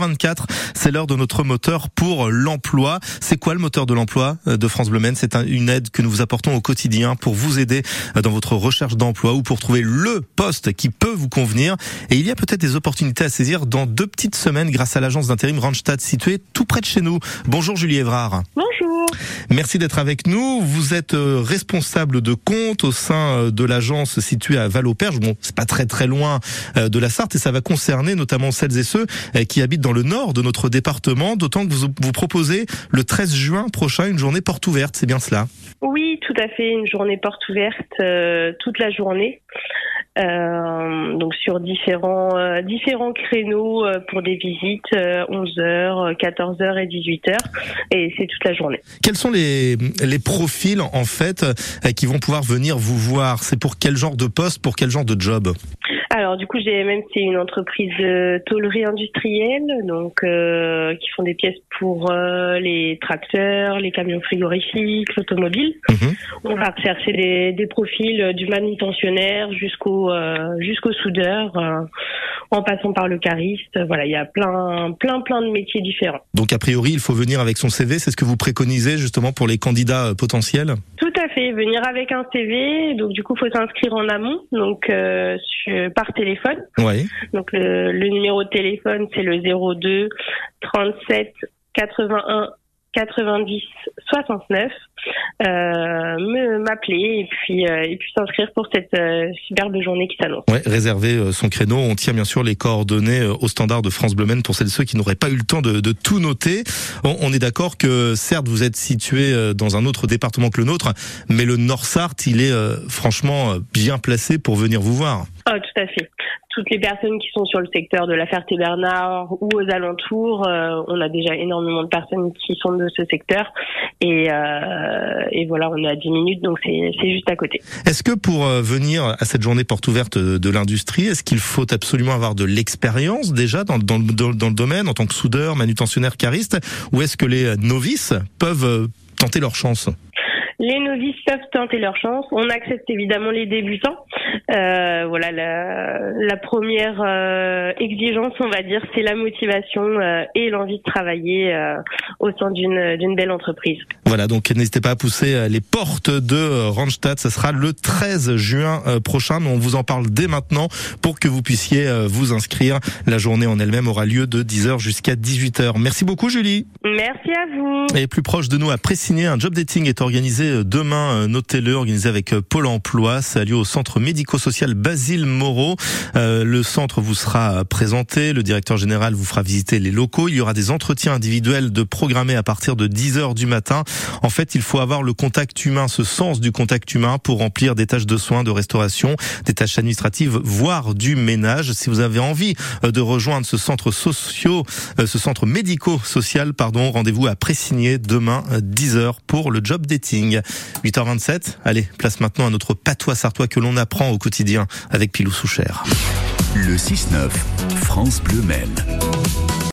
24, c'est l'heure de notre moteur pour l'emploi. C'est quoi le moteur de l'emploi euh, de France Bleu C'est une aide que nous vous apportons au quotidien pour vous aider euh, dans votre recherche d'emploi ou pour trouver le poste qui peut vous convenir. Et il y a peut-être des opportunités à saisir dans deux petites semaines grâce à l'agence d'intérim Randstad située tout près de chez nous. Bonjour Julie Evrard. Bonjour. Merci d'être avec nous. Vous êtes euh, responsable de compte au sein de l'agence située à Val-au-Perche. Bon, c'est pas très très loin de la Sarthe et ça va concerner notamment celles et ceux qui habitent dans dans le nord de notre département, d'autant que vous, vous proposez le 13 juin prochain une journée porte ouverte, c'est bien cela? Oui, tout à fait, une journée porte ouverte euh, toute la journée. Euh, donc sur différents euh, différents créneaux euh, pour des visites 11h, 14h et 18h et c'est toute la journée. Quels sont les les profils en fait qui vont pouvoir venir vous voir? C'est pour quel genre de poste, pour quel genre de job? Du coup, GMM c'est une entreprise de tôlerie industrielle, donc euh, qui font des pièces pour euh, les tracteurs, les camions frigorifiques, l'automobile. Mhm. On va rechercher des, des profils du manutentionnaire jusqu'au euh, jusqu'au soudeur, en passant par le cariste. Voilà, il y a plein plein plein de métiers différents. Donc a priori, il faut venir avec son CV. C'est ce que vous préconisez justement pour les candidats potentiels? Tout à fait, venir avec un CV. Donc du coup, il faut s'inscrire en amont. Donc sur, par téléphone. Oui. Donc le, le numéro de téléphone c'est le 02 37 81 90 69 euh, m'appeler et puis euh, et puis s'inscrire pour cette euh, superbe journée qui s'annonce. Ouais, réserver son créneau. On tient bien sûr les coordonnées au standard de France Bleu pour celles et ceux qui n'auraient pas eu le temps de, de tout noter. On, on est d'accord que certes vous êtes situé dans un autre département que le nôtre, mais le Nord-Sarthe, il est franchement bien placé pour venir vous voir. Ah, tout à fait toutes les personnes qui sont sur le secteur de la Ferté-Bernard ou aux alentours, euh, on a déjà énormément de personnes qui sont de ce secteur et, euh, et voilà, on est à 10 minutes donc c'est juste à côté. Est-ce que pour euh, venir à cette journée porte ouverte de l'industrie, est-ce qu'il faut absolument avoir de l'expérience déjà dans, dans, dans le domaine en tant que soudeur, manutentionnaire, cariste ou est-ce que les novices peuvent tenter leur chance? Les novices peuvent tenter leur chance. On accepte évidemment les débutants. Euh, voilà, la, la première euh, exigence, on va dire, c'est la motivation euh, et l'envie de travailler euh, au sein d'une d'une belle entreprise. Voilà, donc n'hésitez pas à pousser les portes de Randstad. Ce sera le 13 juin prochain, mais on vous en parle dès maintenant pour que vous puissiez vous inscrire. La journée en elle-même aura lieu de 10h jusqu'à 18h. Merci beaucoup, Julie. Merci à vous. Et plus proche de nous, à Pressigné, un job dating est organisé euh, demain, euh, notez-le, organisé avec euh, Pôle emploi. Ça a lieu au centre médico-social Basile Moreau. le centre vous sera présenté, le directeur général vous fera visiter les locaux. Il y aura des entretiens individuels de programmés à partir de 10 heures du matin. En fait, il faut avoir le contact humain, ce sens du contact humain pour remplir des tâches de soins, de restauration, des tâches administratives, voire du ménage. Si vous avez envie de rejoindre ce centre socio, ce centre médico-social, pardon, rendez-vous à Pressigné demain 10 heures pour le job dating. 8h27. Allez, place maintenant à notre patois sartois que l'on apprend au quotidien avec Pilou Souchère. Le 6-9, France Bleu Maine.